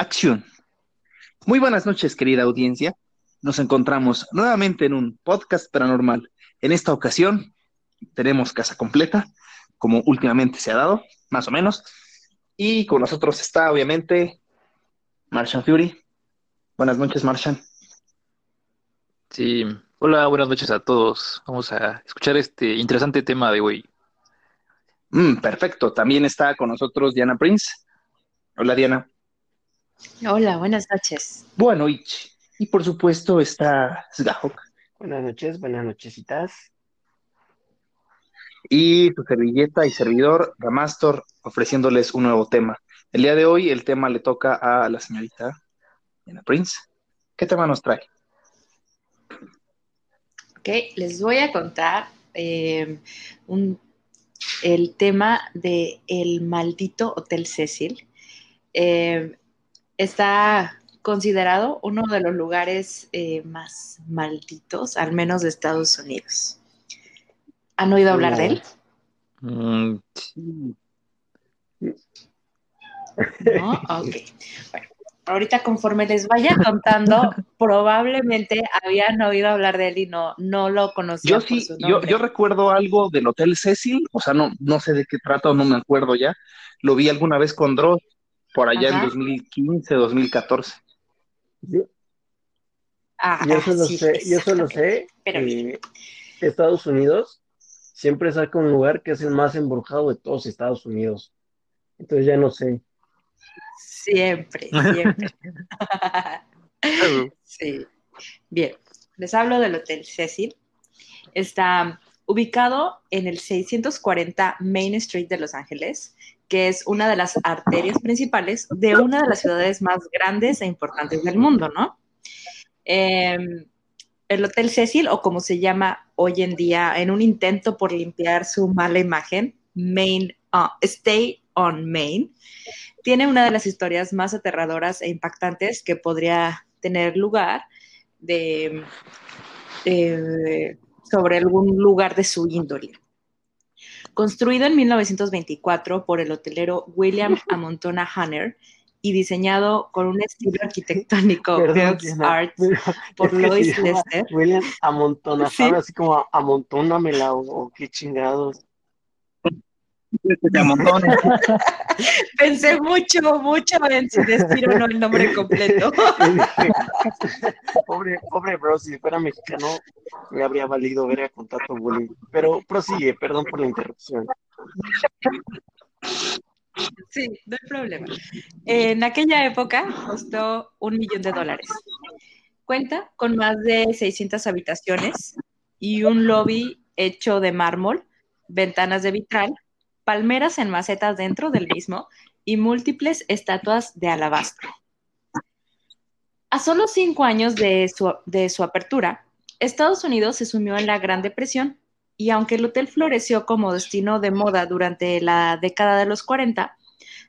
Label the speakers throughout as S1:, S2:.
S1: Acción. Muy buenas noches, querida audiencia. Nos encontramos nuevamente en un podcast paranormal. En esta ocasión tenemos casa completa, como últimamente se ha dado, más o menos. Y con nosotros está, obviamente, Martian Fury. Buenas noches, Martian.
S2: Sí, hola, buenas noches a todos. Vamos a escuchar este interesante tema de hoy.
S1: Mm, perfecto. También está con nosotros Diana Prince. Hola, Diana.
S3: Hola, buenas noches.
S1: Buenas noches. Y por supuesto está Sgahok.
S4: Buenas noches, buenas nochesitas.
S1: Y su servilleta y servidor, Ramastor, ofreciéndoles un nuevo tema. El día de hoy el tema le toca a la señorita Diana Prince. ¿Qué tema nos trae?
S3: Ok, les voy a contar eh, un el tema de el maldito Hotel Cecil. Eh, está considerado uno de los lugares eh, más malditos, al menos de Estados Unidos. ¿Han oído hablar de él?
S2: Mm,
S3: ¿No? Ok. Bueno, ahorita conforme les vaya contando, probablemente habían oído hablar de él y no, no lo conocían.
S1: Yo sí, yo, yo, recuerdo algo del Hotel Cecil, o sea, no, no sé de qué trata o no me acuerdo ya. Lo vi alguna vez con Dross, por allá en 2015, 2014.
S3: Ah,
S4: yo solo
S3: sí,
S4: sé, yo solo sé
S3: Pero
S4: que Estados Unidos siempre saca un lugar que es el más embrujado de todos Estados Unidos. Entonces ya no sé.
S3: Siempre, siempre. sí. Bien, les hablo del Hotel Cecil. Está ubicado en el 640 Main Street de Los Ángeles, que es una de las arterias principales de una de las ciudades más grandes e importantes del mundo, ¿no? Eh, el Hotel Cecil, o como se llama hoy en día, en un intento por limpiar su mala imagen, Main, uh, Stay on Main, tiene una de las historias más aterradoras e impactantes que podría tener lugar de, sobre algún lugar de su índole. Construido en 1924 por el hotelero William Amontona Hanner y diseñado con un estilo arquitectónico
S4: Perdón, pero
S3: por Lois Lester.
S4: William Amontona,
S3: Sí.
S4: así como amontónamela o, o qué chingados.
S3: Pensé mucho, mucho en si decir o no el nombre completo.
S4: Pobre, pobre bro, si fuera mexicano me habría valido ver con tanto bullying. Pero prosigue, perdón por la interrupción.
S3: Sí, no hay problema. En aquella época costó un millón de dólares. Cuenta con más de 600 habitaciones y un lobby hecho de mármol, ventanas de vitral, palmeras en macetas dentro del mismo y múltiples estatuas de alabastro. A solo cinco años de su, apertura, Estados Unidos se sumió en la Gran Depresión y aunque el hotel floreció como destino de moda durante la década de los 40,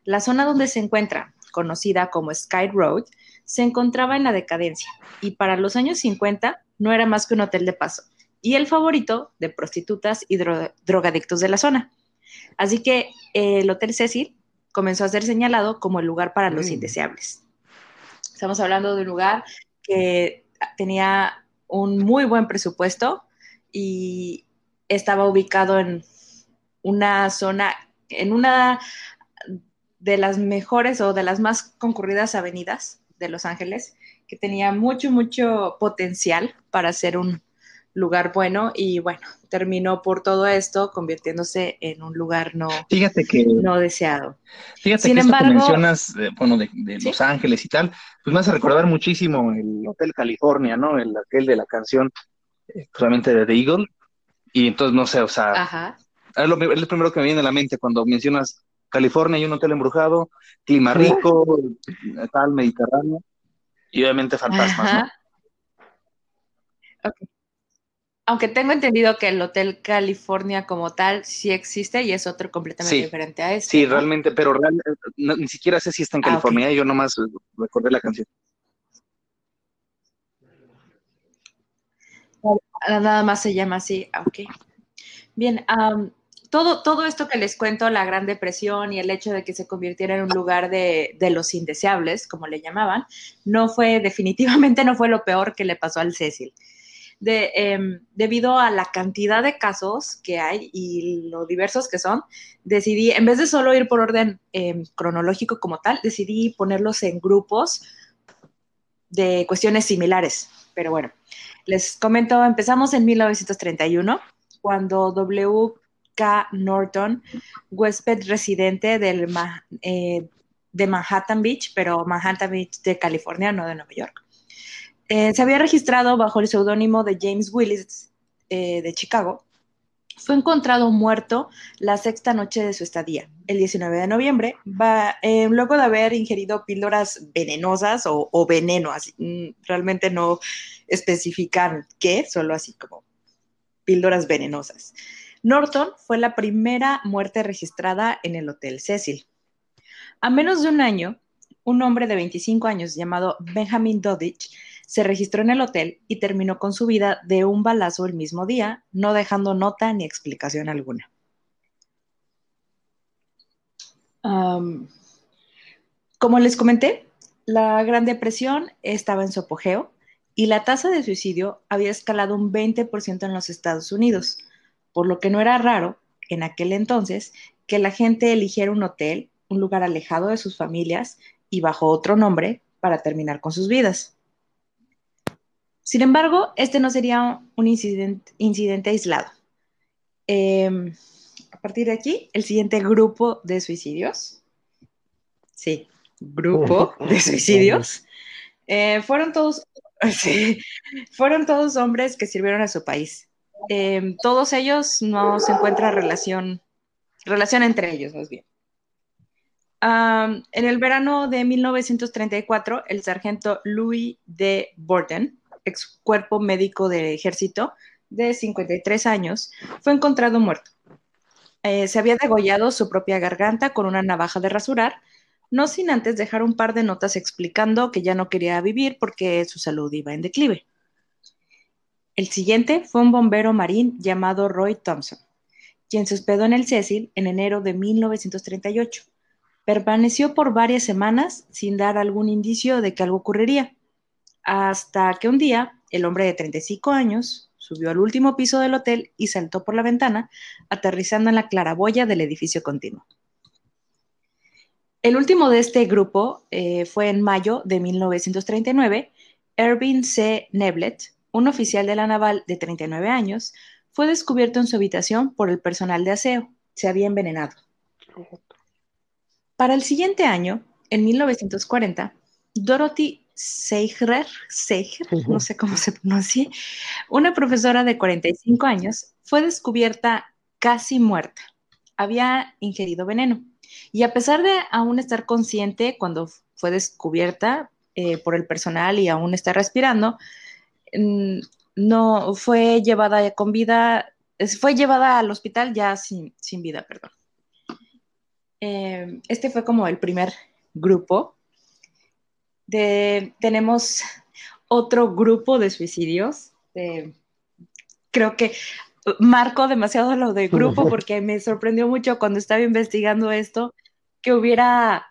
S3: la zona donde se encuentra, conocida como Sky Road, se encontraba en la decadencia y para los años 50 no era más que un hotel de paso y el favorito de prostitutas y dro drogadictos de la zona. Así que eh, el Hotel Cecil comenzó a ser señalado como el lugar para los
S4: Mm.
S3: indeseables. Estamos hablando de un lugar que tenía un muy buen presupuesto y estaba ubicado en una zona, en una de las mejores o de las más concurridas avenidas de Los Ángeles, que tenía mucho, mucho potencial para ser un lugar bueno y bueno, terminó por todo esto convirtiéndose en un lugar no,
S1: Fíjate que,
S3: no deseado.
S1: fíjate
S3: Sin
S1: que esto que
S3: embargo-
S1: mencionas, eh, bueno, de, de
S3: ¿Sí?
S1: Los Ángeles y tal, pues me hace recordar muchísimo el Hotel California, ¿no? El aquel de la canción, eh, solamente de The Eagle. Y entonces, no sé, o sea,
S3: Ajá.
S1: es lo, es primero que me viene a la mente cuando mencionas California y un hotel embrujado, clima rico, tal, mediterráneo, y obviamente fantasmas, ¿no?
S3: Ajá. Ok. Aunque tengo entendido que el Hotel California como tal sí existe y es otro completamente
S1: Sí.
S3: diferente a este.
S1: Sí,
S3: ¿no?
S1: realmente, pero real- no- ni siquiera sé si está en
S3: Ah.
S1: California, ¿eh? yo nomás recordé la canción.
S3: Ah, Nada más se llama así. ah, Ok. Bien, am, todo, todo esto que les cuento, la Gran Depresión y el hecho de que se convirtiera en un lugar de, de los indeseables, como le llamaban, no fue, definitivamente no fue lo peor que le pasó al Cecil. De, em, debido a la cantidad de casos que hay y lo diversos que son, decidí, en vez de solo ir por orden em, cronológico como tal, decidí ponerlos en grupos de cuestiones similares. Pero bueno, les comento, empezamos en 1931, cuando W. K. Norton, huésped residente del, eh, de Manhattan Beach, pero Manhattan Beach de California, no de Nueva York, eh, se había registrado bajo el seudónimo de James Willis eh, de Chicago. Fue encontrado muerto la sexta noche de su estadía, el 19 de noviembre, eh, luego de haber ingerido píldoras venenosas o, o veneno, así, mm, realmente no especifican qué, solo así como píldoras venenosas. Norton fue la primera muerte registrada en el Hotel Cecil. A menos de un año, un hombre de 25 años llamado Benjamin Dodich se registró en el hotel y terminó con su vida de un balazo el mismo día, no dejando nota ni explicación alguna. como les comenté, la Gran Depresión estaba en su apogeo y la tasa de suicidio había escalado un 20% en los Estados Unidos, por lo que no era raro en aquel entonces que la gente eligiera un hotel, un lugar alejado de sus familias y bajo otro nombre para terminar con sus vidas. Sin embargo, este no sería un incidente, aislado. Em, a partir de aquí, el siguiente grupo de suicidios. Sí, grupo de suicidios. Eh, fueron todos, fueron todos hombres que sirvieron a su país. Em, todos ellos no se encuentra relación, relación entre ellos, más bien. en el verano de 1934, el sargento Louis D. Borden ex cuerpo médico de ejército de 53 años, fue encontrado muerto. Eh, se había degollado su propia garganta con una navaja de rasurar, no sin antes dejar un par de notas explicando que ya no quería vivir porque su salud iba en declive. El siguiente fue un bombero marín llamado Roy Thompson, quien se hospedó en el Cecil en enero de 1938. Permaneció por varias semanas sin dar algún indicio de que algo ocurriría hasta que un día el hombre de 35 años subió al último piso del hotel y saltó por la ventana, aterrizando en la claraboya del edificio continuo. El último de este grupo eh, fue en mayo de 1939. Erwin C. Neblet, un oficial de la naval de 39 años, fue descubierto en su habitación por el personal de aseo. Se había envenenado. Para el siguiente año, en 1940, Dorothy Seiger, no sé cómo se pronuncia, una profesora de 45 años, fue descubierta casi muerta. Había ingerido veneno. Y a pesar de aún estar consciente cuando fue descubierta eh, por el personal y aún está respirando, mm, no fue llevada con vida, fue llevada al hospital ya sin, vida, perdón. Eh, este fue como el primer grupo tenemos otro grupo de suicidios. creo que marco demasiado lo de grupo porque me sorprendió mucho cuando estaba investigando esto que hubiera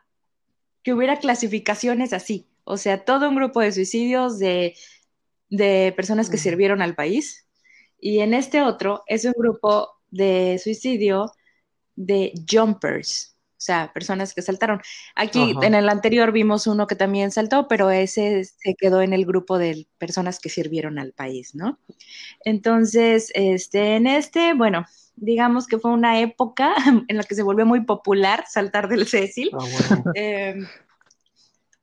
S3: que hubiera clasificaciones así, o sea, todo un grupo de suicidios de, de personas que sirvieron al país. Y en este otro es un grupo de suicidio de jumpers, o sea, personas que saltaron. Aquí en el anterior vimos uno que también saltó, pero ese se quedó en el grupo de personas que sirvieron al país, ¿no? Entonces, este, en este, bueno, digamos que fue una época en la que se volvió muy popular saltar del Cecil ah, em,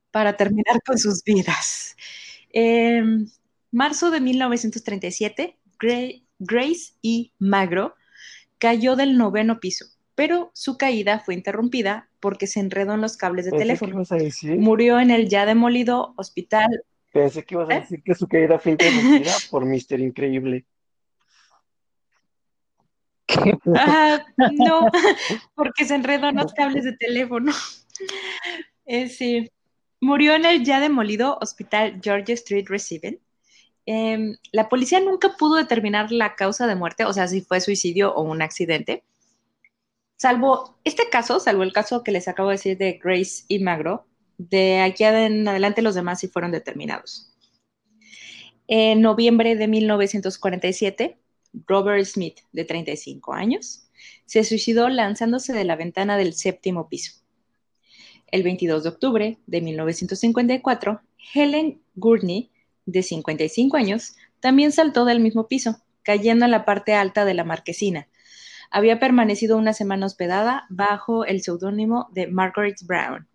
S3: para terminar con sus vidas. En marzo de 1937, Grace y Magro cayó del noveno piso pero su caída fue interrumpida porque se enredó en los cables de teléfono. Murió en el ya demolido hospital.
S4: Pensé que ibas a ¿Eh? decir que su caída fue interrumpida por Mister Increíble.
S3: no, porque se enredó en los cables de teléfono. Eh, sí. Murió en el ya demolido hospital George Street Receiving. Em, la policía nunca pudo determinar la causa de muerte, o sea, si fue suicidio o un accidente salvo este caso, salvo el caso que les acabo de decir de Grace y Magro, de aquí en adelante los demás sí fueron determinados. En noviembre de 1947, Robert Smith, de 35 años, se suicidó lanzándose de la ventana del séptimo piso. El 22 de octubre de 1954, Helen Gurney, de 55 años, también saltó del mismo piso, cayendo en la parte alta de la marquesina. Había permanecido una semana hospedada bajo el seudónimo de Margaret Brown.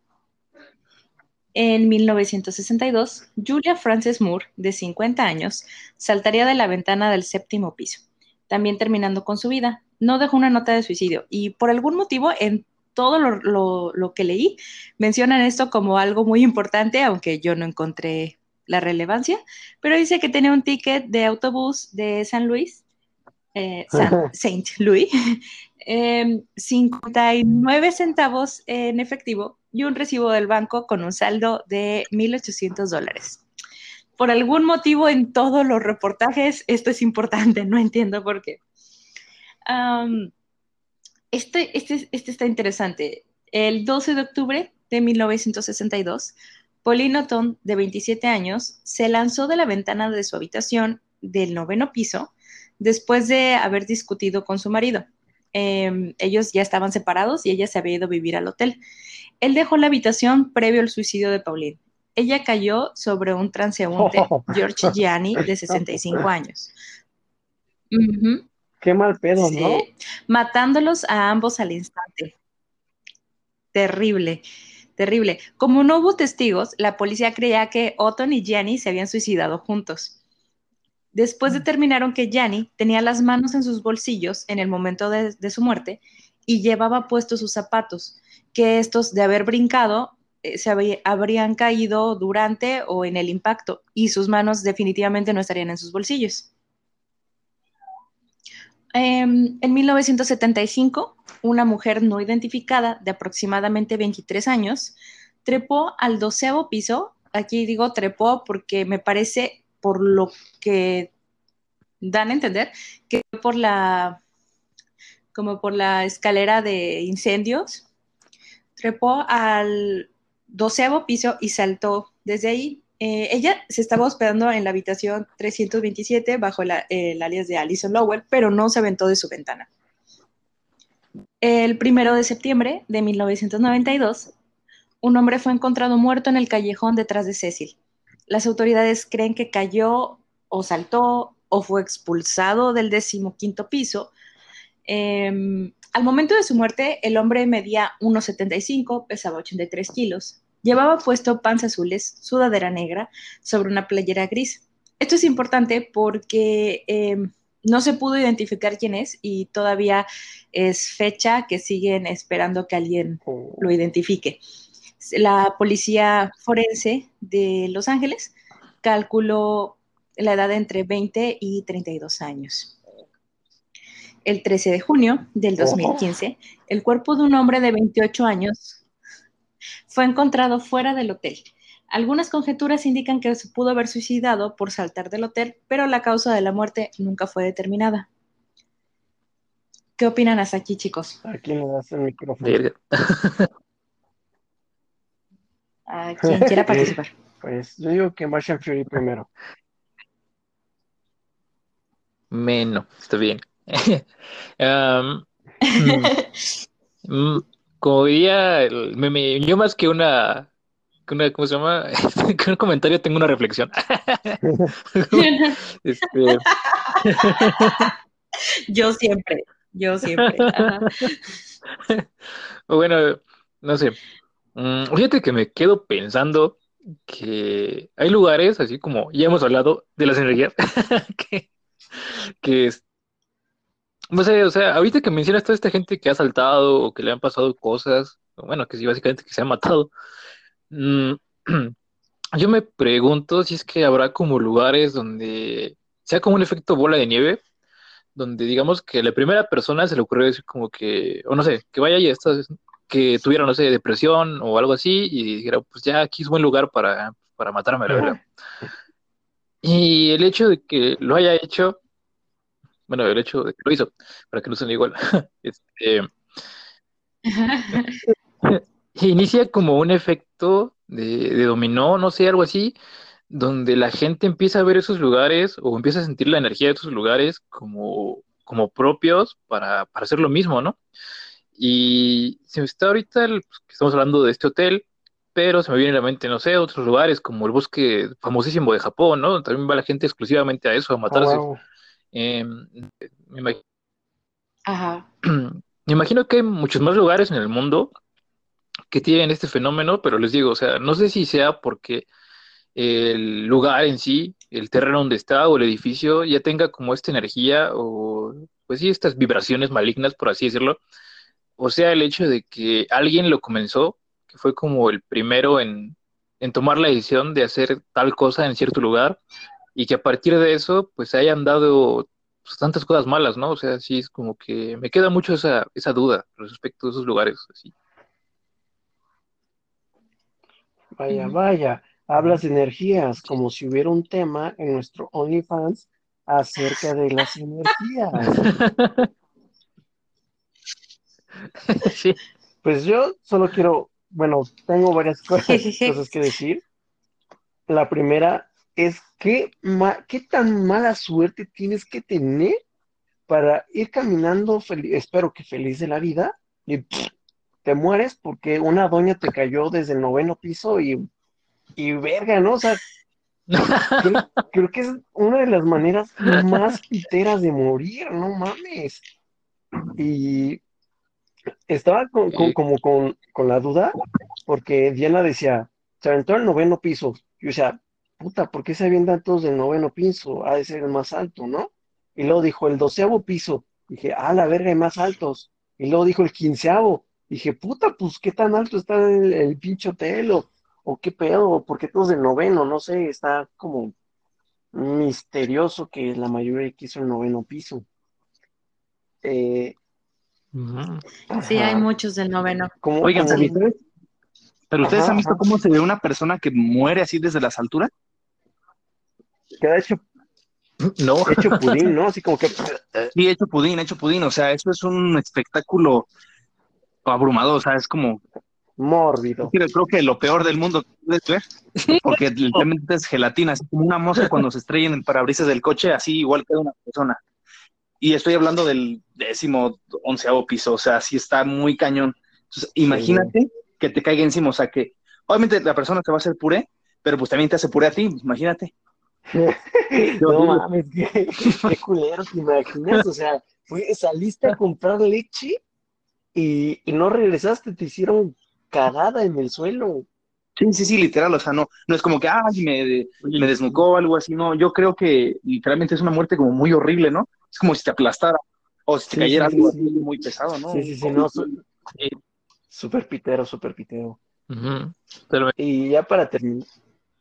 S3: En 1962, Julia Frances Moore, de 50 años, saltaría de la ventana del séptimo piso, también terminando con su vida. No dejó una nota de suicidio y por algún motivo en todo lo, que leí mencionan esto como algo muy importante, aunque yo no encontré la relevancia, pero dice que tenía un ticket de autobús de San Luis, eh, Saint Louis, 59 em, centavos en efectivo y un recibo del banco con un saldo de 1.800 dólares. Por algún motivo en todos los reportajes esto es importante, no entiendo por qué. este, este, este está interesante. El 12 de octubre de 1962, Pauline Otón, de 27 años, se lanzó de la ventana de su habitación del noveno piso después de haber discutido con su marido. Em, ellos ya estaban separados y ella se había ido a vivir al hotel. Él dejó la habitación previo al suicidio de Pauline. Ella cayó sobre un transeúnte, George Gianni, de 65 años.
S4: Qué mal pedo, ¿no?
S3: Matándolos a ambos al instante. Terrible, terrible. Como no hubo testigos, la policía creía que Otton y Gianni se habían suicidado juntos. Después mm. determinaron que Gianni tenía las manos en sus bolsillos en el momento de, su muerte y llevaba puestos sus zapatos, que estos de haber brincado eh, se habrían caído durante o en el impacto y sus manos definitivamente no estarían en sus bolsillos. Em, en 1975, una mujer no identificada de aproximadamente 23 años trepó al doceavo piso. Aquí digo trepó porque me parece por lo que dan a entender, que por la, como por la escalera de incendios, trepó al doceavo piso y saltó desde ahí. Eh, ella se estaba hospedando en la habitación 327 bajo el alias de Alison Lowell, pero no se aventó de su ventana. El primero de septiembre de 1992, un hombre fue encontrado muerto en el callejón detrás de Cecil. Las autoridades creen que cayó o saltó o fue expulsado del decimoquinto piso. Em, al momento de su muerte, el hombre medía 1,75, pesaba 83 kilos. Llevaba puesto pants azules, sudadera negra, sobre una playera gris. Esto es importante porque em, no se pudo identificar quién es y todavía es fecha que siguen esperando que alguien lo identifique la policía forense de Los Ángeles calculó la edad de entre 20 y 32 años. El 13 de junio del 2015, el cuerpo de un hombre de 28 años fue encontrado fuera del hotel. Algunas conjeturas indican que se pudo haber suicidado por saltar del hotel, pero la causa de la muerte nunca fue determinada. ¿Qué opinan hasta aquí, chicos?
S4: Aquí me das el micrófono.
S3: a quien quiera participar.
S4: Pues yo digo que Martian Fury primero.
S2: Menos, está bien. um, como diría el meme, yo más que una, una ¿cómo se llama? un comentario tengo una reflexión.
S3: este... yo siempre, yo siempre.
S2: bueno, no sé, Mm, fíjate que me quedo pensando que hay lugares, así como ya hemos hablado de las energías, que, que es, no sé, o sea, ahorita que mencionas toda esta gente que ha saltado o que le han pasado cosas, bueno, que sí, básicamente que se ha matado, mm, yo me pregunto si es que habrá como lugares donde sea como un efecto bola de nieve, donde digamos que la primera persona se le ocurrió decir como que, o no sé, que vaya y estas que tuviera, no sé, depresión o algo así y dijera, pues ya aquí es buen lugar para, para matarme, la verdad. Y el hecho de que lo haya hecho, bueno, el hecho de que lo hizo, para que no suene igual, este, inicia como un efecto de, de dominó, no sé, algo así, donde la gente empieza a ver esos lugares o empieza a sentir la energía de esos lugares como, como propios para, para hacer lo mismo, ¿no? Y se me está ahorita, el- pues, estamos hablando de este hotel, pero se me viene a la mente, no sé, otros lugares como el bosque famosísimo de Japón, ¿no? También va la gente exclusivamente a eso, a
S4: Ah,
S2: matarse.
S4: wow.
S2: Em, me imag-
S3: Ajá.
S2: me imagino que hay muchos más lugares en el mundo que tienen este fenómeno, pero les digo, o sea, no sé si sea porque el lugar en sí, el terreno donde está o el edificio ya tenga como esta energía o, pues sí, estas vibraciones malignas, por así decirlo, o sea, el hecho de que alguien lo comenzó, que fue como el primero en, en tomar la decisión de hacer tal cosa en cierto lugar y que a partir de eso, pues se hayan dado pues, tantas cosas malas, ¿no? O sea, sí es como que me queda mucho esa, esa duda respecto a esos lugares, así.
S4: Vaya, vaya. Hablas de energías, como si hubiera un tema en nuestro OnlyFans acerca de las energías.
S2: Sí.
S4: Pues yo solo quiero, bueno, tengo varias cosas, cosas que decir. La primera es ma- qué tan mala suerte tienes que tener para ir caminando, espero que feliz de la vida, y pff, te mueres porque una doña te cayó desde el noveno piso y, y verga, ¿no? O sea, creo, creo que es una de las maneras más piteras de morir, no mames. Y estaba con, con- como con, con la duda, porque Diana decía, se aventó al noveno piso. Yo decía, puta, ¿por qué se avientan todos del noveno piso? Ha de ser el más alto, ¿no? Y luego dijo, el doceavo piso. Dije, ah, la verga, hay más altos. Y luego dijo, el quinceavo. Dije, puta, pues, ¿qué tan alto está el, el pinche hotel? O, o qué pedo, ¿por qué todos del noveno? No sé, está como misterioso que la mayoría quiso el noveno piso. Eh,
S3: Sí, hay muchos del noveno.
S1: Oigan, pero ustedes, pero ustedes
S4: Ajá,
S1: han visto
S4: ajá.
S1: cómo se ve una persona que muere así desde las alturas?
S4: queda hecho,
S2: No,
S4: hecho pudín, ¿no? Así como que
S1: Sí, hecho pudín, hecho pudín. O sea, eso es un espectáculo abrumador. O sea, es como,
S4: mórbido.
S1: creo creo que lo peor del mundo puedes ver, porque literalmente es gelatina, así como una mosca cuando se estrella en el parabrisas del coche, así igual queda una persona. Y estoy hablando del décimo, onceavo piso, o sea, sí está muy cañón. Entonces, imagínate que te caiga encima, o sea, que obviamente la persona te va a hacer puré, pero pues también te hace puré a ti, imagínate.
S4: No mames, qué, qué culero, ¿te imaginas? O sea, fue- saliste a comprar leche y, y no regresaste, te hicieron cagada en el suelo.
S1: Sí, sí, sí, literal, o sea, no, no es como que, ay, me, me desnucó o algo así, no, yo creo que literalmente es una muerte como muy horrible, ¿no? Es como si te aplastara o si te
S4: Sí,
S1: cayera
S4: sí,
S1: algo
S4: sí.
S1: así muy pesado, ¿no?
S4: Sí, sí, sí, no, súper pitero, súper pitero.
S2: Pero
S4: Y ya para terminar,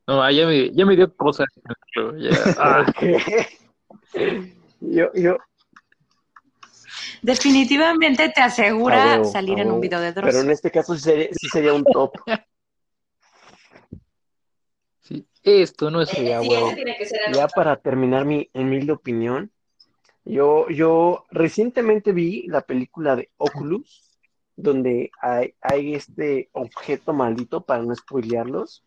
S2: no, ah, ya me, ya me dio cosas. Ya, ah,
S4: yo, yo,
S3: Definitivamente te asegura salir en un video de Dross.
S4: Pero en este caso sí sería, sí sería un top.
S2: sí, esto no es
S4: Sí, a huevo. Ya para terminar mi humilde opinión, yo, yo recientemente vi la película de Oculus, donde hay, hay este objeto maldito, para no spoilearlos,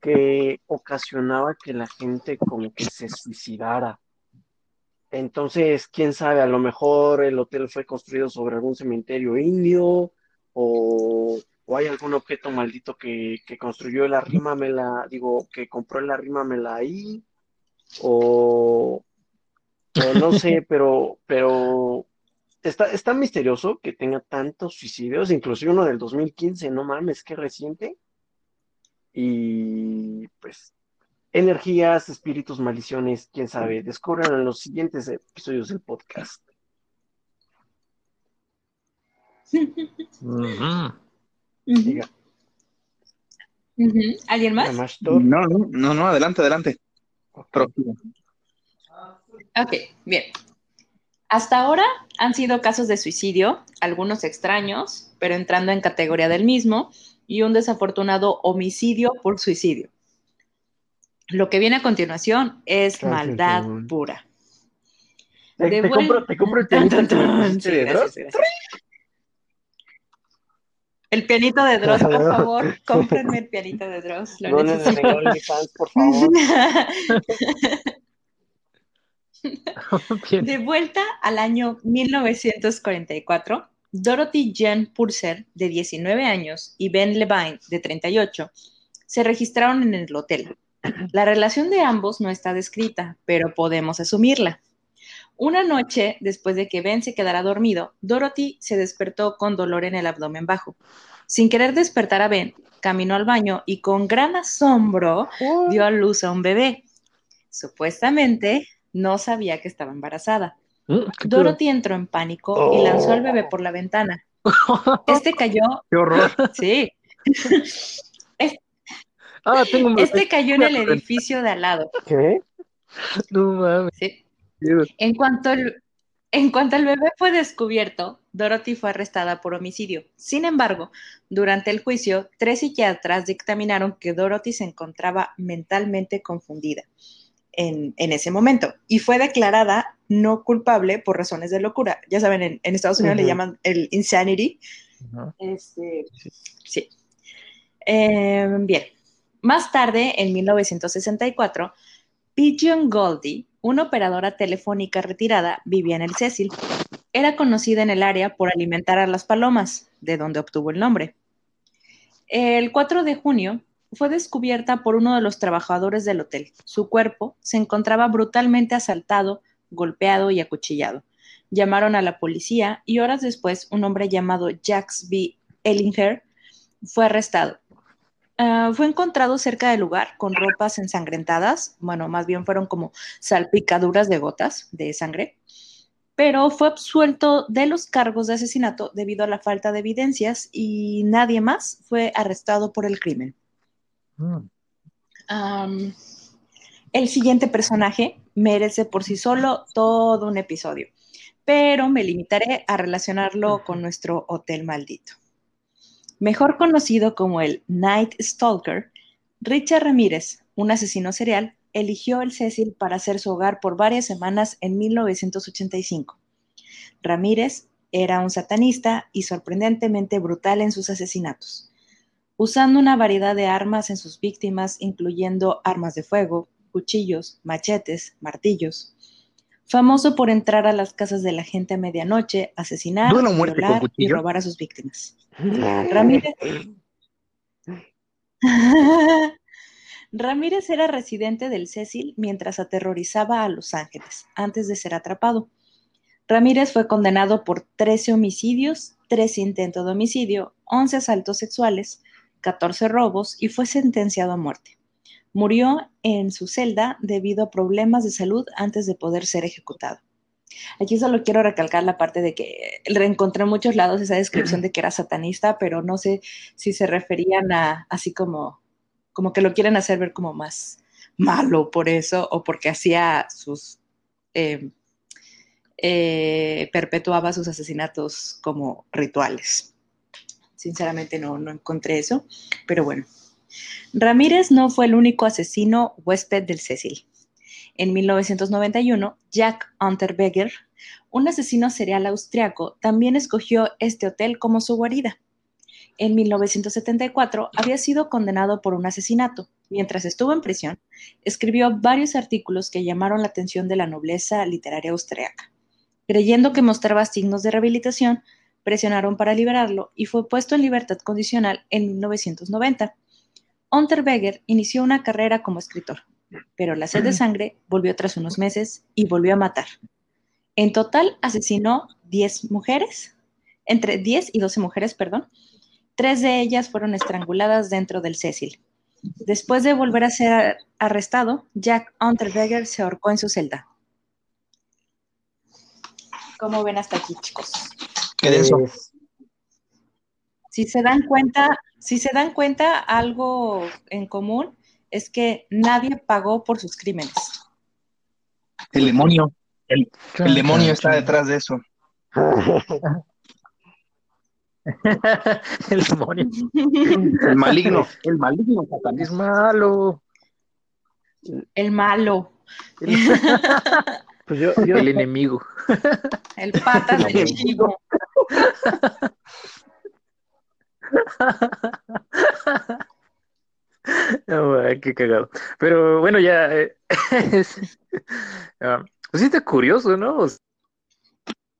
S4: que ocasionaba que la gente como que se suicidara. Entonces, quién sabe, a lo mejor el hotel fue construido sobre algún cementerio indio o, o hay algún objeto maldito que, que construyó el arrímamela, digo, que compró el arrímamela ahí o, o no sé, pero, pero está, está misterioso que tenga tantos suicidios, inclusive uno del 2015, no mames, qué reciente. Y pues energías, espíritus, maldiciones, quién sabe, descubran en los siguientes episodios del podcast.
S3: ¿Alguien más?
S1: No, no, no, no, adelante, adelante.
S4: Ok,
S3: bien. Hasta ahora han sido casos de suicidio, algunos extraños, pero entrando en categoría del mismo, y un desafortunado homicidio por suicidio. Lo que viene a continuación es maldad pura.
S4: Te,
S3: De
S4: te
S3: buen-
S4: compro, te compro el
S3: Tan,
S4: temita
S3: tan, tan.
S4: pusiste
S3: Sí, gracias, gracias. El pianito de Dross, por favor, cómprenme el pianito de Dross. Lo necesito.
S4: Por favor.
S3: De vuelta al año 1944, Dorothy Jean Purser, de 19 años, y Ben Levine, de 38, se registraron en el hotel. La relación de ambos no está descrita, pero podemos asumirla. Una noche, después de que Ben se quedara dormido, Dorothy se despertó con dolor en el abdomen bajo. Sin querer despertar a Ben, caminó al baño y con gran asombro dio a luz a un bebé. Supuestamente no sabía que estaba embarazada.
S2: Mm.
S3: Dorothy entró en pánico y lanzó al bebé por la ventana. Este cayó,
S2: Qué horror.
S3: sí,
S2: Ah, tengo un
S3: este cayó en el edificio de al lado.
S4: ¿Qué?
S2: No mames.
S3: sí. En cuanto, el, en cuanto el bebé fue descubierto, Dorothy fue arrestada por homicidio. Sin embargo, durante el juicio, tres psiquiatras dictaminaron que Dorothy se encontraba mentalmente confundida en, en ese momento y fue declarada no culpable por razones de locura. Ya saben, en, en Estados Unidos le llaman el insanity. Este, sí. Eh, bien. Más tarde, en 1964, Pigeon Goldie, una operadora telefónica retirada, vivía en el Cecil. Era conocida en el área por alimentar a las palomas, de donde obtuvo el nombre. El 4 de junio fue descubierta por uno de los trabajadores del hotel. Su cuerpo se encontraba brutalmente asaltado, golpeado y acuchillado. Llamaron a la policía y horas después un hombre llamado Jax B. Ellinger fue arrestado. Ah, fue encontrado cerca del lugar con ropas ensangrentadas, bueno, más bien fueron como salpicaduras de gotas de sangre, pero fue absuelto de los cargos de asesinato debido a la falta de evidencias y nadie más fue arrestado por el crimen.
S2: Mm.
S3: El siguiente personaje merece por sí solo todo un episodio, pero me limitaré a relacionarlo con nuestro hotel maldito. Mejor conocido como el Night Stalker, Richard Ramírez, un asesino serial, eligió el Cecil para ser su hogar por varias semanas en 1985. Ramírez era un satanista y sorprendentemente brutal en sus asesinatos usando una variedad de armas en sus víctimas, incluyendo armas de fuego, cuchillos, machetes, martillos. Famoso por entrar a las casas de la gente a medianoche, asesinar,
S1: ¿Duelo a muerte con
S3: violar y robar a sus víctimas. Ramírez. Ramírez era residente del Cecil mientras aterrorizaba a Los Ángeles antes de ser atrapado. Ramírez fue condenado por 13 homicidios, 3 intentos de homicidio, 11 asaltos sexuales, 14 robos y fue sentenciado a muerte. Murió en su celda debido a problemas de salud antes de poder ser ejecutado. Aquí solo quiero recalcar la parte de que reencontré en muchos lados esa descripción de que era satanista, pero no sé si se referían a así como, como que lo quieren hacer ver como más malo por eso o porque hacía sus, eh, eh, perpetuaba sus asesinatos como rituales. Sinceramente no, no encontré eso, pero bueno. Ramírez no fue el único asesino huésped del Cecil. En 1991, Jack Unterweger, un asesino serial austriaco, también escogió este hotel como su guarida. En 1974 había sido condenado por un asesinato. Mientras estuvo en prisión, escribió varios artículos que llamaron la atención de la nobleza literaria austriaca. Creyendo que mostraba signos de rehabilitación, presionaron para liberarlo y fue puesto en libertad condicional en 1990. Unterweger inició una carrera como escritor, pero la sed de sangre volvió tras unos meses y volvió a matar. En total asesinó 10 mujeres, entre 10 y 12 mujeres, perdón. Tres de ellas fueron estranguladas dentro del Cecil. Después de volver a ser arrestado, Jack Unterweger se ahorcó en su celda. ¿Cómo ven hasta aquí, chicos?
S1: Qué denso.
S4: Pues,
S3: Si se dan cuenta, si se dan cuenta, algo en común es que nadie pagó por sus crímenes.
S1: El demonio. El, el demonio está detrás de eso.
S2: El demonio.
S1: El maligno. El maligno
S2: Es
S1: Satanás.
S2: malo.
S3: El malo,
S4: pues yo, yo,
S2: El enemigo.
S3: el patas del chivo.
S2: No, qué cagado. Pero bueno, ya. Eh, ah, pues sí está curioso, ¿no?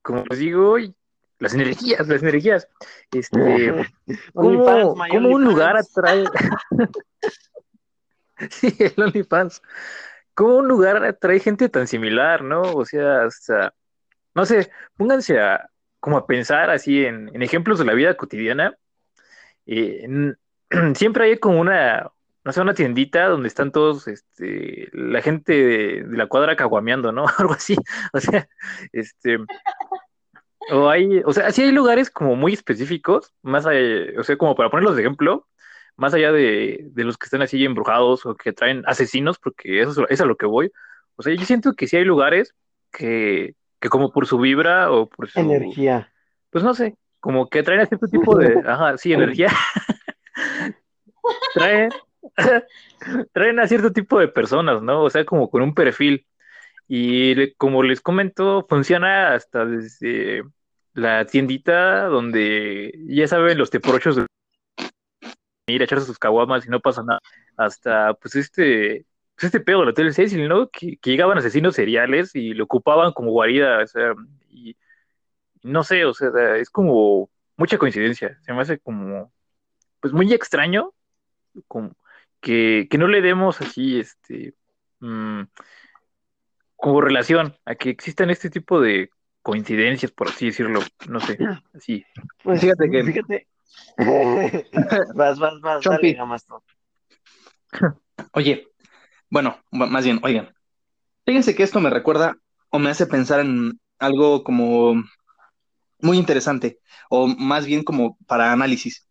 S2: Como les digo, las energías, las energías. Este, ¿cómo, ¿cómo un lugar atrae? sí, el OnlyFans. ¿Cómo un lugar atrae gente tan similar, no? O sea, hasta, no sé, pónganse a, como a pensar así en, ejemplos de la vida cotidiana. Eh, siempre hay como una, no sé, una tiendita donde están todos, este, la gente de, la cuadra caguameando, ¿no? Algo así. O sea, este, o hay, o sea, sí hay lugares como muy específicos, más o sea, como para ponerlos de ejemplo, más allá de, los que están así embrujados o que traen asesinos, porque eso es, a lo que voy. O sea, yo siento que sí hay lugares que, que como por su vibra o por su...
S4: Energía.
S2: Pues no sé, como que traen a cierto tipo de... Ajá, sí, energía. traen, traen a cierto tipo de personas, ¿no? O sea, como con un perfil. Y como les comento, funciona hasta desde la tiendita donde ya saben los teporochos de ir a echarse sus caguamas y no pasa nada. Hasta pues este, pues este pedo del Hotel Cecil, ¿no? Que, llegaban asesinos seriales y lo ocupaban como guarida, o sea, y, no sé, o sea, es como mucha coincidencia. Se me hace como, pues muy extraño, como que, que no le demos así, este, mm, como relación a que existan este tipo de coincidencias, por así decirlo, no sé, así.
S4: Pues fíjate que... Fíjate. vas, vas, vas, dale, más
S1: Oye, bueno, más bien, oigan, fíjense que esto me recuerda o me hace pensar en algo como muy interesante, o más bien como para análisis.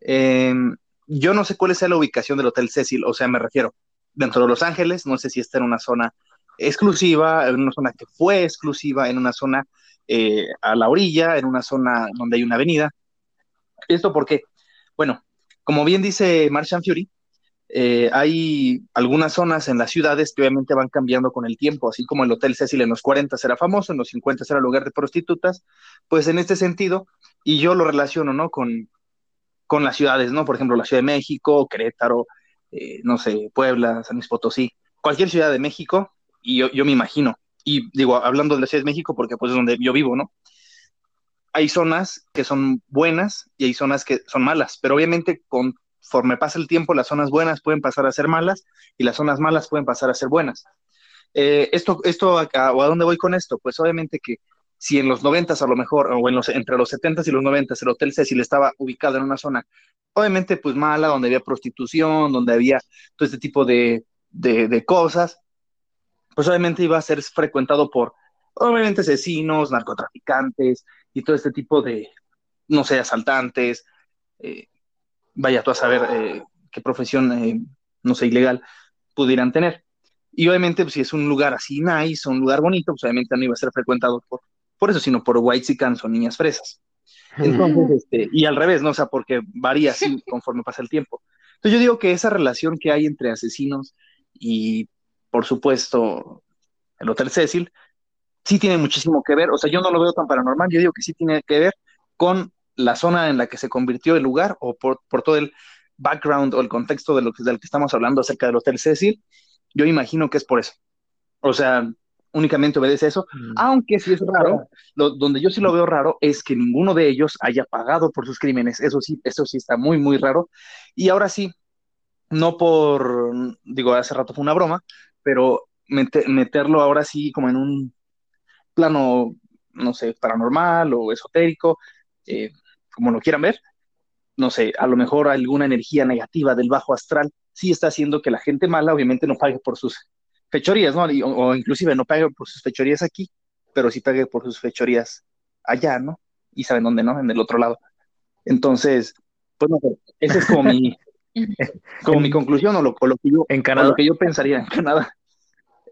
S1: Em, yo no sé cuál es la ubicación del Hotel Cecil, o sea, me refiero dentro de Los Ángeles, no sé si está en una zona exclusiva, en una zona que fue exclusiva, en una zona eh, a la orilla, en una zona donde hay una avenida. ¿Esto por qué? Bueno, como bien dice Martian Fury, eh, hay algunas zonas en las ciudades que obviamente van cambiando con el tiempo, así como el Hotel Cecil en los 40 era famoso, en los 50 era lugar de prostitutas, pues en este sentido, y yo lo relaciono, ¿no? Con, con las ciudades, ¿no? Por ejemplo, la Ciudad de México, Querétaro, eh, no sé, Puebla, San Luis Potosí, cualquier ciudad de México y yo, me imagino, y digo, hablando de la Ciudad de México, porque pues es donde yo vivo, ¿no? Hay zonas que son buenas y hay zonas que son malas, pero obviamente conforme pasa el tiempo, las zonas buenas pueden pasar a ser malas y las zonas malas pueden pasar a ser buenas. Eh, esto, esto acá, o a dónde voy con esto? Pues obviamente que si en los noventas a lo mejor, o en los, entre los setentas y los noventas, el Hotel Cecil estaba ubicado en una zona, obviamente pues mala, donde había prostitución, donde había todo este tipo de, de, de cosas, pues obviamente iba a ser frecuentado por, obviamente, asesinos, narcotraficantes y todo este tipo de, no sé, asaltantes, eh, vaya tú a saber eh, qué profesión, eh, no sé, ilegal pudieran tener. Y obviamente, pues, si es un lugar así nice, un lugar bonito, pues obviamente no iba a ser frecuentado por, por eso, sino por white chicans o niñas fresas. Entonces, este, y al revés, ¿no? O sea, porque varía así conforme pasa el tiempo. Entonces yo digo que esa relación que hay entre asesinos y por supuesto, el Hotel Cecil, sí tiene muchísimo que ver, o sea, yo no lo veo tan paranormal, yo digo que sí tiene que ver con la zona en la que se convirtió el lugar o por, todo el background o el contexto de lo que, del que estamos hablando acerca del Hotel Cecil, yo imagino que es por eso. O sea, únicamente obedece eso, mm. aunque sí es raro, donde yo sí lo veo raro es que ninguno de ellos haya pagado por sus crímenes, eso sí, eso sí está muy, muy raro. Y ahora sí, no por, digo, hace rato fue una broma, pero meterlo ahora sí como en un plano, no sé, paranormal o esotérico, eh, como lo quieran ver, no sé, a lo mejor alguna energía negativa del bajo astral sí está haciendo que la gente mala obviamente no pague por sus fechorías, ¿no? o, inclusive no pague por sus fechorías aquí, pero sí pague por sus fechorías allá, ¿no? Y saben dónde, ¿no? En el otro lado. Entonces, pues no, esa es como mi, como mi conclusión o lo, que yo,
S2: en Canadá.
S1: lo que yo pensaría en Canadá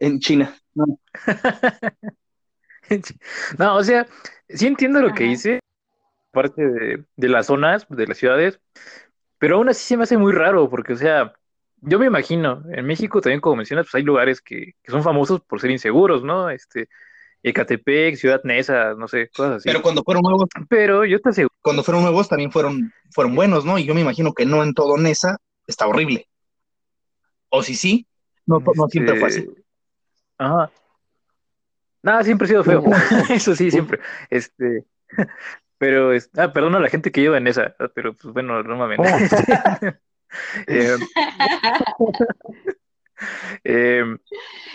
S1: en China.
S2: No, o sea, sí entiendo lo que dice, parte de, de, las zonas, de las ciudades, pero aún así se me hace muy raro, porque, o sea, yo me imagino, en México también, como mencionas, pues hay lugares que, que son famosos por ser inseguros, ¿no? Este, Ecatepec, Ciudad Neza, no sé, cosas así.
S1: Pero cuando fueron nuevos,
S2: Pero yo te aseguro,
S1: cuando fueron nuevos también fueron, fueron buenos, ¿no? Y yo me imagino que no en todo Nesa está horrible. O si sí, no, no siempre fue así.
S2: este, Ajá. Nada, siempre ha sido feo. Eso sí, siempre. Este, pero, es- ah, perdón a la gente que lleva en esa, pero pues bueno, no mames. Eh, eh,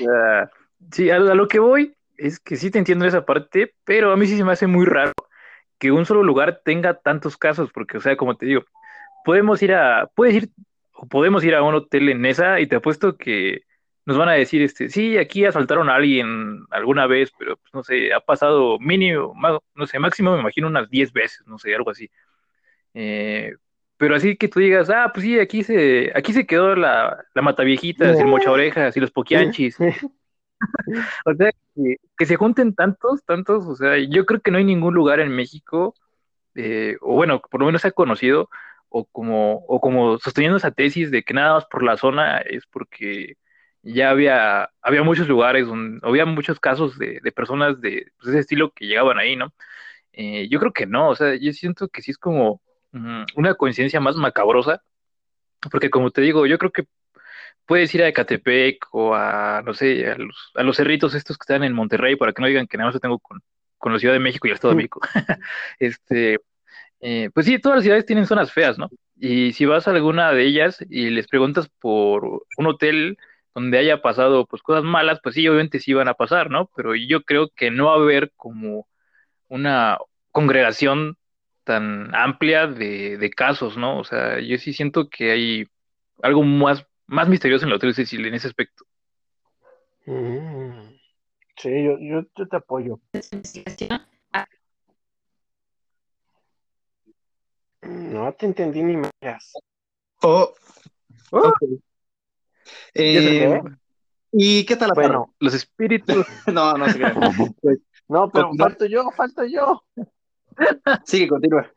S2: ah, sí, a, a lo que voy es que sí te entiendo esa parte, pero a mí sí se me hace muy raro que un solo lugar tenga tantos casos, porque, o sea, como te digo, podemos ir a, puedes ir, o podemos ir a un hotel en esa y te apuesto que nos van a decir, este, sí, aquí asaltaron a alguien alguna vez, pero pues, no sé, ha pasado mínimo, no sé, máximo me imagino unas 10 veces, no sé, algo así. Eh, pero así que tú digas, ah, pues sí, aquí se, aquí se quedó la, la mataviejitas, el mocha orejas y los poquianchis. O sea, que, que se junten tantos, tantos, o sea, yo creo que no hay ningún lugar en México, eh, o bueno, por lo menos se ha conocido, o como, o como sosteniendo esa tesis de que nada más por la zona es porque ya había, había muchos lugares, donde, había muchos casos de, de personas de pues, ese estilo que llegaban ahí, ¿no? Eh, yo creo que no, o sea, yo siento que sí es como mm, una coincidencia más macabrosa, porque como te digo, yo creo que puedes ir a Ecatepec o a, no sé, a los, a los cerritos estos que están en Monterrey, para que no digan que nada más lo tengo con, con la Ciudad de México y el Estado de México. Este, eh, pues sí, todas las ciudades tienen zonas feas, ¿no? Y si vas a alguna de ellas y les preguntas por un hotel donde haya pasado pues cosas malas, pues sí, obviamente sí van a pasar, ¿no? Pero yo creo que no va a haber como una congregación tan amplia de, de casos, ¿no? O sea, yo sí siento que hay algo más, más misterioso en el Hotel Cecil en ese aspecto.
S4: Mm. Sí, yo, yo, yo te apoyo.
S3: investigación.
S4: No te entendí ni más.
S1: Oh, ok.
S4: ¿Y eso
S1: Eh? ¿y qué tal la
S4: Bueno,
S2: Los espíritus.
S1: No, no se. Pues,
S4: no, pero
S1: Continúa.
S4: falto yo, falto yo.
S1: sigue, continúa.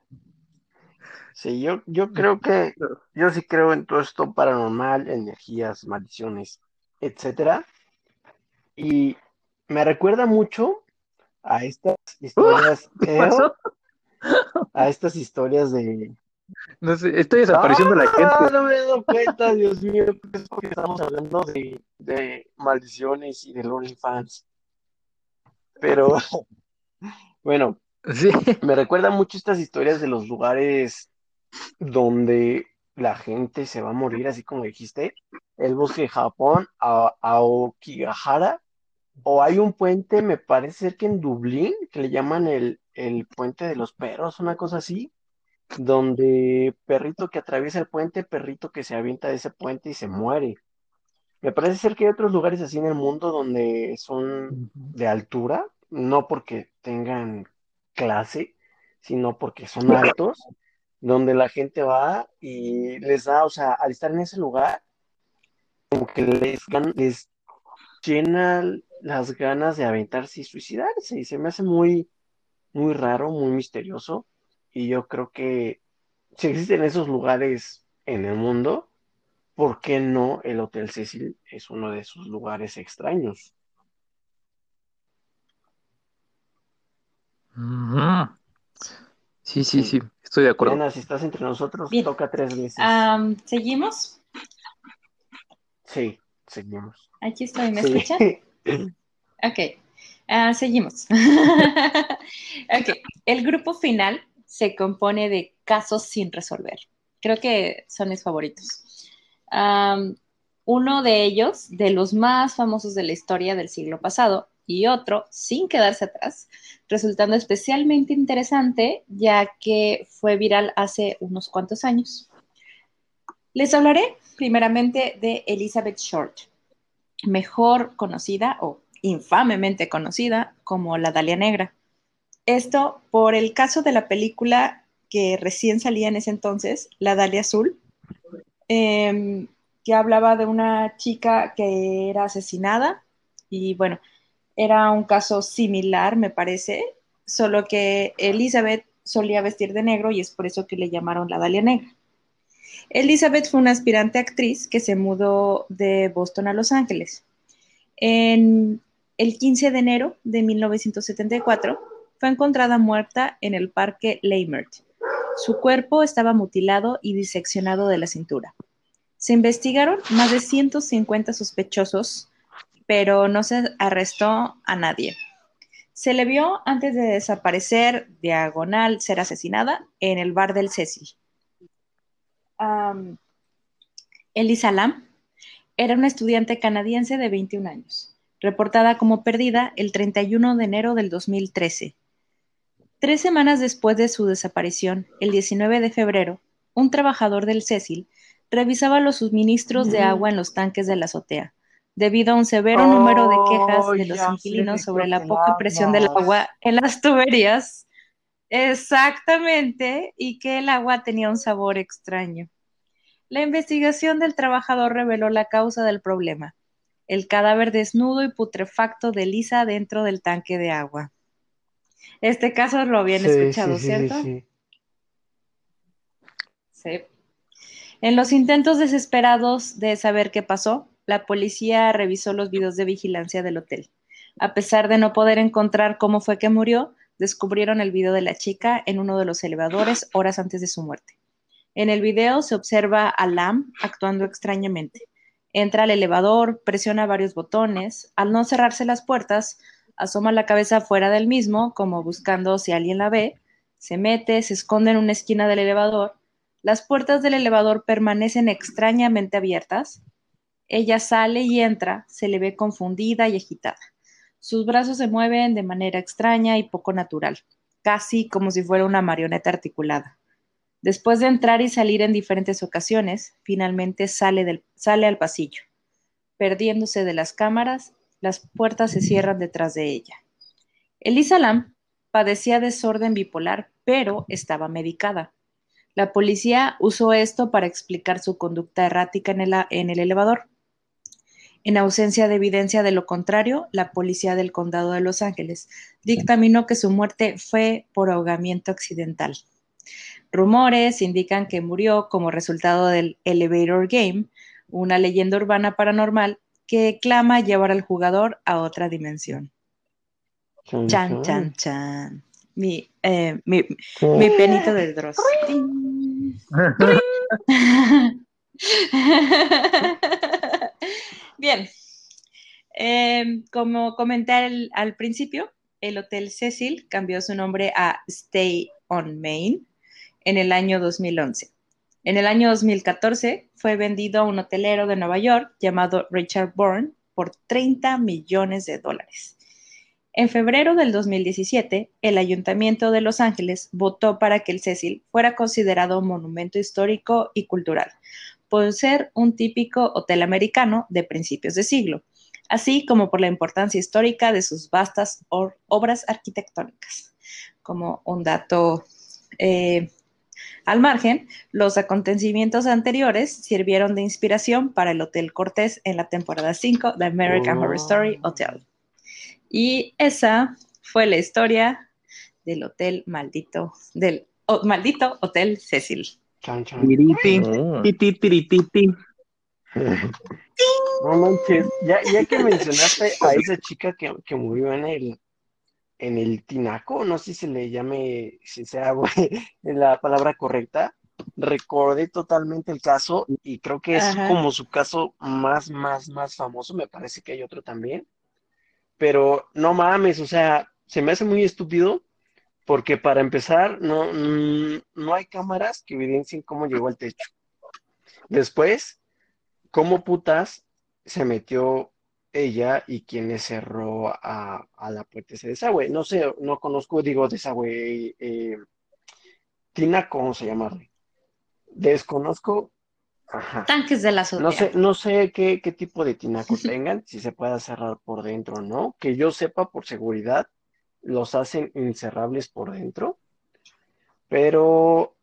S4: Sí, yo, yo creo que, yo sí creo en todo esto paranormal, energías, maldiciones, etcétera. Y me recuerda mucho a estas historias,
S2: ¿Qué
S4: ¿eh? a estas historias de...
S2: No sé, estoy desapareciendo la
S4: ¡Ah!
S2: gente.
S4: No me he dado cuenta, Dios mío, es porque estamos hablando de, de maldiciones y de OnlyFans. Pero, bueno,
S2: Sí.
S4: me recuerda mucho estas historias de los lugares donde la gente se va a morir, así como dijiste, el bosque de Japón, a, Aokigahara, o hay un puente, me parece ser que en Dublín, que le llaman el, el puente de los perros, una cosa así, donde perrito que atraviesa el puente, perrito que se avienta de ese puente y se muere. Me parece ser que hay otros lugares así en el mundo donde son de altura, no porque tengan clase, sino porque son altos, donde la gente va y les da, o sea, al estar en ese lugar, como que les, les llena las ganas de aventarse y suicidarse, y se me hace muy, muy raro, muy misterioso, y yo creo que si existen esos lugares en el mundo, ¿por qué no el Hotel Cecil es uno de esos lugares extraños?
S2: Sí, sí,
S4: Sí.
S2: sí, estoy de acuerdo.
S4: Diana, si estás entre nosotros,
S3: Bien.
S4: toca tres veces.
S3: ¿Seguimos?
S4: Sí, seguimos.
S3: Aquí estoy, ¿me
S4: Sí.
S3: escuchan? Ok, ah, seguimos. ok, el grupo final se compone de casos sin resolver. Creo que son mis favoritos. Uno de ellos, de los más famosos de la historia del siglo pasado, y otro, sin quedarse atrás, resultando especialmente interesante ya que fue viral hace unos cuantos años. Les hablaré primeramente de Elizabeth Short, mejor conocida o infamemente conocida como la Dalia Negra. Esto por el caso de la película que recién salía en ese entonces, La Dalia Azul, eh, que hablaba de una chica que era asesinada y bueno, era un caso similar, me parece, solo que Elizabeth solía vestir de negro y es por eso que le llamaron la Dalia Negra. Elizabeth fue una aspirante actriz que se mudó de Boston a Los Ángeles. En el 15 de enero de 1974, fue encontrada muerta en el parque Leimert. Su cuerpo estaba mutilado y diseccionado de la cintura. Se investigaron más de 150 sospechosos, pero no se arrestó a nadie. Se le vio antes de desaparecer, diagonal, ser asesinada, en el bar del Cecil. Elisa Lam era una estudiante canadiense de 21 años, reportada como perdida el 31 de enero del 2013. Tres semanas después de su desaparición, el 19 de febrero, un trabajador del Cecil revisaba los suministros de agua en los tanques de la azotea, debido a un severo número de quejas de los inquilinos sobre la poca presión del agua en las tuberías. Exactamente, y que el agua tenía un sabor extraño. La investigación del trabajador reveló la causa del problema, el cadáver desnudo y putrefacto de Lisa dentro del tanque de agua. Este caso lo habían escuchado, ¿cierto? Sí, sí. En los intentos desesperados de saber qué pasó, la policía revisó los videos de vigilancia del hotel. A pesar de no poder encontrar cómo fue que murió, descubrieron el video de la chica en uno de los elevadores horas antes de su muerte. En el video se observa a Lam actuando extrañamente. Entra al elevador, presiona varios botones. Al no cerrarse las puertas, asoma la cabeza fuera del mismo, como buscando si alguien la ve. Se mete, se esconde en una esquina del elevador. Las puertas del elevador permanecen extrañamente abiertas. Ella sale y entra, se le ve confundida y agitada. Sus brazos se mueven de manera extraña y poco natural, casi como si fuera una marioneta articulada. Después de entrar y salir en diferentes ocasiones, finalmente sale, del, sale al pasillo. Perdiéndose de las cámaras, las puertas se cierran detrás de ella. Elisa Lam padecía desorden bipolar, pero estaba medicada. La policía usó esto para explicar su conducta errática en el, en el elevador. En ausencia de evidencia de lo contrario, la policía del condado de Los Ángeles dictaminó que su muerte fue por ahogamiento accidental. Rumores indican que murió como resultado del Elevator Game, una leyenda urbana paranormal que clama llevar al jugador a otra dimensión. Chan, chan, chan. Mi, eh, mi, mi penito de Dross. Bien. Em, como comenté al, al principio, el Hotel Cecil cambió su nombre a Stay on Main en el año 2011. En el año 2014 fue vendido a un hotelero de Nueva York llamado Richard Bourne por 30 millones de dólares. En febrero del 2017, el Ayuntamiento de Los Ángeles votó para que el Cecil fuera considerado monumento histórico y cultural, por ser un típico hotel americano de principios de siglo, así como por la importancia histórica de sus vastas obras arquitectónicas. Como un dato eh, al margen, los acontecimientos anteriores sirvieron de inspiración para el Hotel Cortés en la temporada 5 de American Horror Story Hotel. Y esa fue la historia del hotel maldito, del maldito Hotel Cecil.
S4: Chan, chan. No manches, ya, ya que mencionaste a esa chica que, que murió en el, en el tinaco, no sé si se le llame, si sea la palabra correcta, recordé totalmente el caso y creo que es como su caso más, más, más famoso, me parece que hay otro también, pero no mames, o sea, se me hace muy estúpido porque para empezar no, no hay cámaras que evidencien cómo llegó al techo. Después, cómo putas se metió ella y quien cerró a, la puerta ese desagüe. No sé, no conozco, digo, desagüe, eh, Tina, ¿cómo se llama? Desconozco.
S3: Tanques de la
S4: azotea. No sé, no sé qué, qué tipo de tinaco tengan, si se pueda cerrar por dentro o no. Que yo sepa, por seguridad, los hacen incerrables por dentro. Pero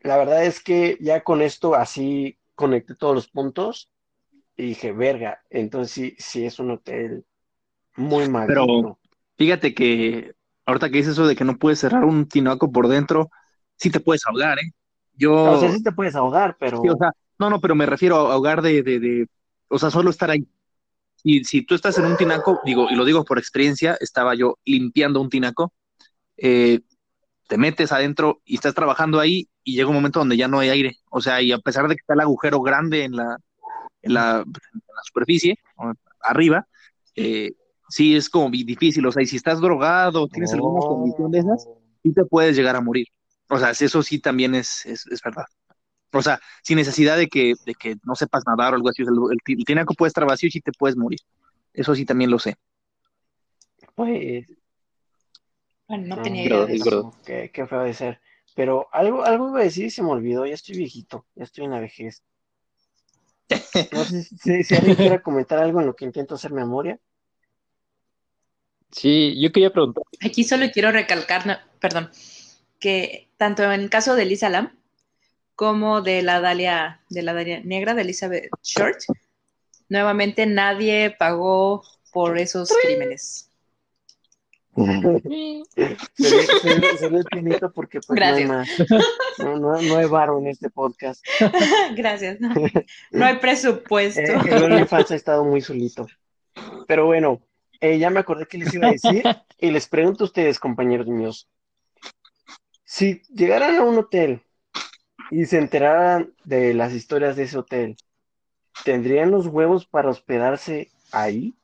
S4: la verdad es que ya con esto así conecté todos los puntos y dije, verga, entonces sí, sí es un hotel muy mal.
S1: Pero fíjate que ahorita que dices eso de que no puedes cerrar un tinaco por dentro, sí te puedes ahogar, ¿eh?
S4: Yo... O sea, sí te puedes ahogar, pero...
S1: o sea, no, no, pero me refiero a ahogar de, de, de, o sea, solo estar ahí. y si tú estás en un tinaco, digo, y lo digo por experiencia, estaba yo limpiando un tinaco, eh, te metes adentro y estás trabajando ahí y llega un momento donde ya no hay aire. O sea, y a pesar de que está el agujero grande en la, en la, superficie, arriba, eh, sí es como difícil. O sea, y si estás drogado, tienes alguna condición de esas, sí te puedes llegar a morir. O sea, eso sí también es, es, verdad. O sea, sin necesidad de que, de que no sepas nadar o algo así. el, tinaco puede estar vacío y sí te puedes morir. Eso sí también lo sé.
S4: Pues.
S3: Bueno, no tenía idea de eso.
S4: Qué, qué, feo de ser. Pero algo, algo iba a decir y se me olvidó. Ya estoy viejito. Ya estoy en la vejez. No sé si, si alguien quiere comentar algo en lo que intento hacer memoria.
S2: Sí, yo quería preguntar.
S3: Aquí solo quiero recalcar, perdón, que tanto en el caso de Lisa Lam como de la Dalia, de la Dalia Negra de Elizabeth Short, nuevamente nadie pagó por esos crímenes.
S4: Se, ve, pinito porque pues, Gracias. No, no, no, hay varo en este podcast.
S3: Gracias. No, hay presupuesto. Eh,
S4: el OnlyFans ha estado muy solito. Pero bueno, eh, ya me acordé que les iba a decir y les pregunto a ustedes, compañeros míos, si llegaran a un hotel y se enteraran de las historias de ese hotel, ¿tendrían los huevos para hospedarse ahí?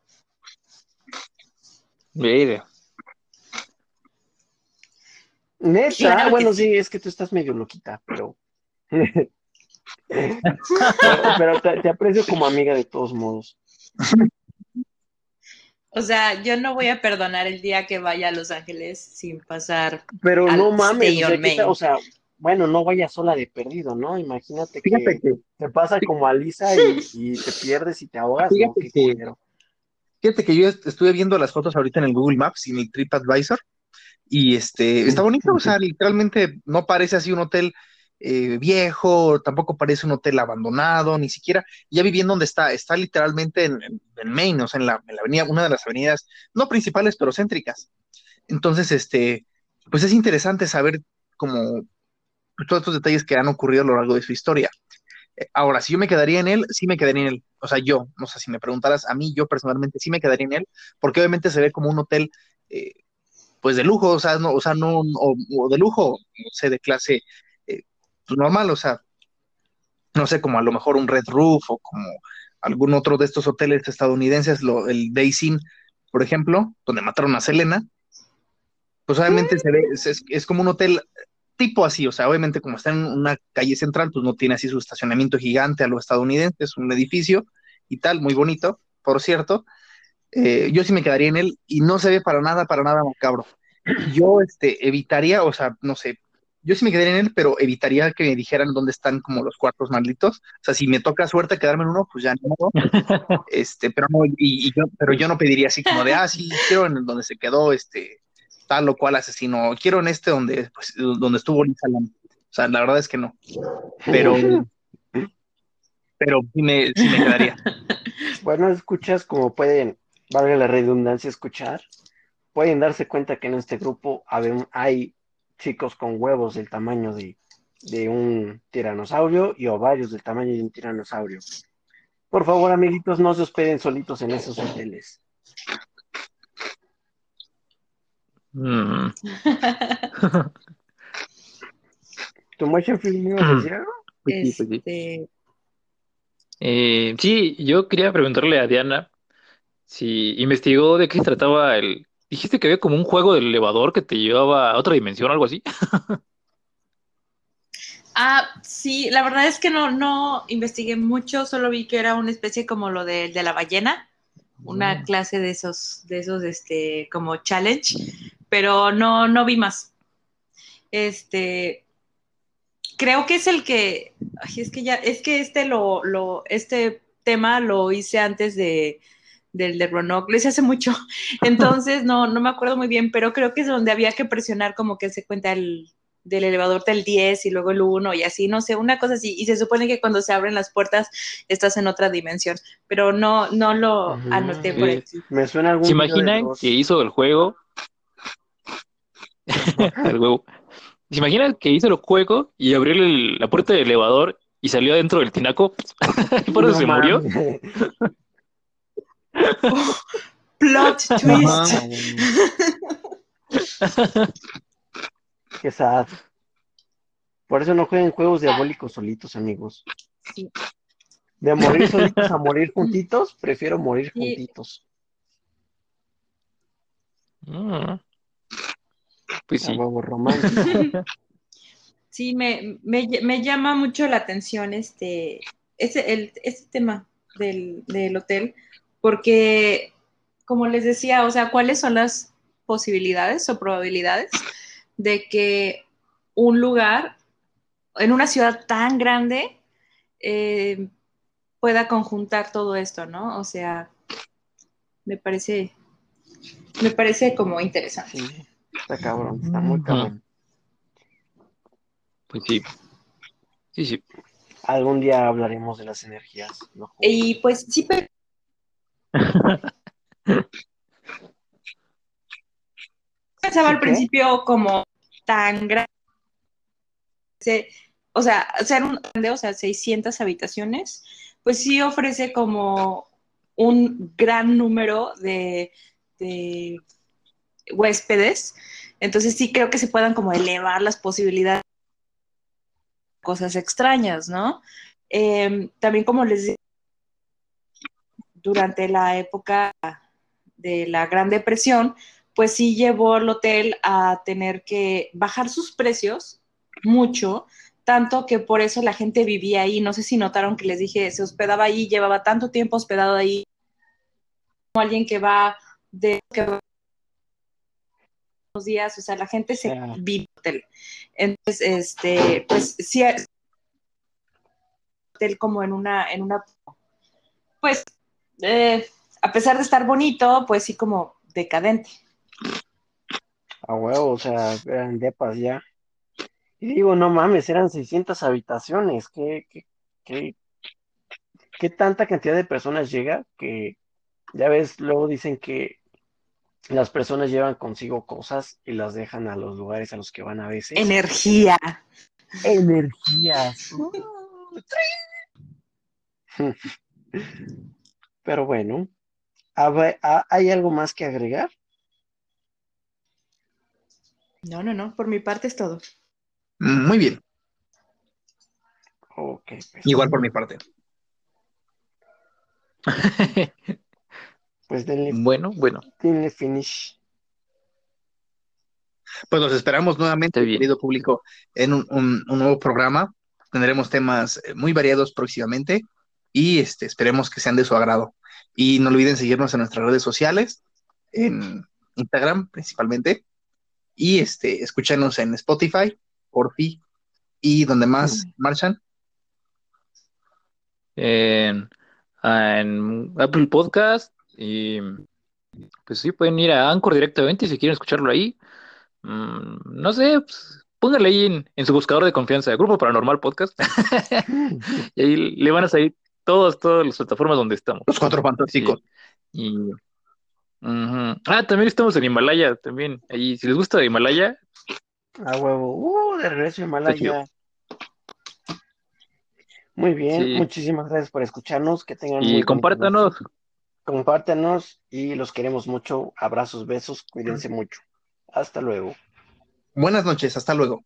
S2: Mire.
S4: Neta, bueno, sí, es que tú estás medio loquita, pero. pero, te, aprecio como amiga de todos modos.
S3: O sea, yo no voy a perdonar el día que vaya a Los Ángeles sin pasar.
S4: Pero no mames, o sea, bueno, no vaya sola de perdido, ¿no? Imagínate que, te pasa como a Lisa y, te pierdes y te ahogas.
S1: Fíjate, que, fíjate que yo estuve viendo las fotos ahorita en el Google Maps y en el TripAdvisor y este está bonito, o sea, literalmente no parece así un hotel eh, viejo, tampoco parece un hotel abandonado, ni siquiera, ya viviendo donde está, está literalmente en, en, Maine, o sea, en la, avenida, una de las avenidas, no principales, pero céntricas. Entonces, este, pues es interesante saber como todos estos detalles que han ocurrido a lo largo de su historia. Eh, ahora, si yo me quedaría en él, sí me quedaría en él. O sea, yo, no sé, si me preguntaras a mí, yo personalmente sí me quedaría en él, porque obviamente se ve como un hotel, eh, pues de lujo, o sea, no, o sea, no, o, de lujo, no sé, de clase pues normal, o sea, no sé, como a lo mejor un Red Roof o como algún otro de estos hoteles estadounidenses, lo, el Daysyn, por ejemplo, donde mataron a Selena, pues obviamente se ve, es, como un hotel tipo así, o sea, obviamente como está en una calle central, pues no tiene así su estacionamiento gigante a lo estadounidense, es un edificio y tal, muy bonito, por cierto. Eh, yo sí me quedaría en él y no se ve para nada, para nada macabro. Yo este, evitaría, o sea, no sé, yo sí me quedaría en él, pero evitaría que me dijeran dónde están como los cuartos malditos. O sea, si me toca suerte quedarme en uno, pues ya no. este, pero no, y, yo, pero yo no pediría así como de, ah, sí, quiero en donde se quedó este tal o cual asesino, quiero en este donde, pues, donde estuvo Lisa O sea, la verdad es que no. Pero, pero sí me, sí me quedaría.
S4: Bueno, escuchas como pueden, valga la redundancia, escuchar. Pueden darse cuenta que en este grupo hay chicos con huevos del tamaño de, un tiranosaurio y ovarios del tamaño de un tiranosaurio. Por favor, amiguitos, no se hospeden solitos en esos hoteles. Mm. ¿Tu motion film a decir algo?
S2: Pues pues este... Eh, sí, yo quería preguntarle a Diana si investigó de qué se trataba el, Dijiste que había como un juego del elevador que te llevaba a otra dimensión, algo así.
S3: ah, sí, la verdad es que no, no investigué mucho, solo vi que era una especie como lo de, de la ballena, una mm. clase de esos, de esos, este, como challenge, pero no, no vi más. Este, creo que es el que, es que ya, es que este lo, lo, este tema lo hice antes de, del de Roanoke, lo hice hace mucho, entonces no, no me acuerdo muy bien, pero creo que es donde había que presionar como que se cuenta el, del elevador del 10 y luego el 1 y así, no sé, una cosa así, y se supone que cuando se abren las puertas estás en otra dimensión, pero no, no lo anoté por aquí.
S4: Me suena algún
S2: ¿Se imaginan que hizo el juego? el huevo. ¿Se imaginan que hizo el juego y abrió la puerta del elevador y salió adentro del tinaco? por eso se murió.
S3: Plot twist.
S4: Qué sad. Por eso no jueguen juegos diabólicos solitos, amigos.
S3: Sí.
S4: De morir solitos a morir juntitos, prefiero morir
S3: Sí.
S4: juntitos.
S2: Mm. Pues
S4: A
S2: sí.
S3: Sí, me, me, me llama mucho la atención este, ese, el, este tema del, del hotel, porque, como les decía, o sea, ¿cuáles son las posibilidades o probabilidades de que un lugar en una ciudad tan grande eh, pueda conjuntar todo esto, ¿no? O sea, me parece, me parece como interesante.
S4: Sí, está cabrón, está muy cabrón.
S2: Pues sí. Sí, sí.
S4: Algún día hablaremos de las energías. ¿no?
S3: Y pues sí, pero pensaba al principio como tan grande. O sea, ser un grande, o sea, 600 habitaciones, pues sí ofrece como un gran número de, de huéspedes. Entonces sí creo que se puedan como elevar las posibilidades de cosas extrañas, ¿no? Eh, también como les decía, durante la época de la Gran Depresión, pues sí llevó al hotel a tener que bajar sus precios mucho, tanto que por eso la gente vivía ahí. No sé si notaron que les dije, se hospedaba ahí, llevaba tanto tiempo hospedado ahí, como alguien que va de que va unos días, o sea, la gente se
S4: Ya.
S3: vive en el hotel. Entonces, este, pues sí, es- hotel como en una, en una, pues, eh, a pesar de estar bonito, pues sí como decadente.
S4: A huevo, o sea, eran depas ya. Y digo, no mames, eran 600 habitaciones. ¿Qué, qué, qué, qué tanta cantidad de personas llega? Que ya ves, luego dicen que las personas llevan consigo cosas y las dejan a los lugares a los que van a veces.
S3: Energía.
S4: Energías. Pero bueno, ¿hab- ha- ¿hay algo más que agregar?
S3: No, no, no, por mi parte es todo.
S1: Muy bien,
S4: Ok, pues,
S1: igual por mi parte.
S4: pues denle,
S2: bueno, bueno.
S4: denle finish.
S1: Pues los esperamos nuevamente,
S2: bien.
S1: querido público, en un, un- un nuevo programa. Tendremos temas eh, muy variados próximamente y este, esperemos que sean de su agrado. Y no olviden seguirnos en nuestras redes sociales, en Instagram principalmente, y este, escúchanos en Spotify, Orfi y donde más marchan.
S2: En, en Apple Podcast y pues sí, pueden ir a Anchor directamente si quieren escucharlo ahí. Mm, no sé, pues, pónganle ahí en, en su buscador de confianza, Grupo Paranormal Podcast, y ahí le van a salir todas, todas las plataformas donde estamos.
S1: Los cuatro fantásticos.
S2: Y. Ah, también estamos en Himalaya, también. Ahí, si les gusta Himalaya,
S4: A huevo. Uh, de regreso a Himalaya. Muy bien,
S2: Sí.
S4: muchísimas gracias por escucharnos. Que tengan
S2: y compártanos.
S4: Compártanos y los queremos mucho. Abrazos, besos, cuídense mucho. Hasta luego.
S1: Buenas noches, hasta luego.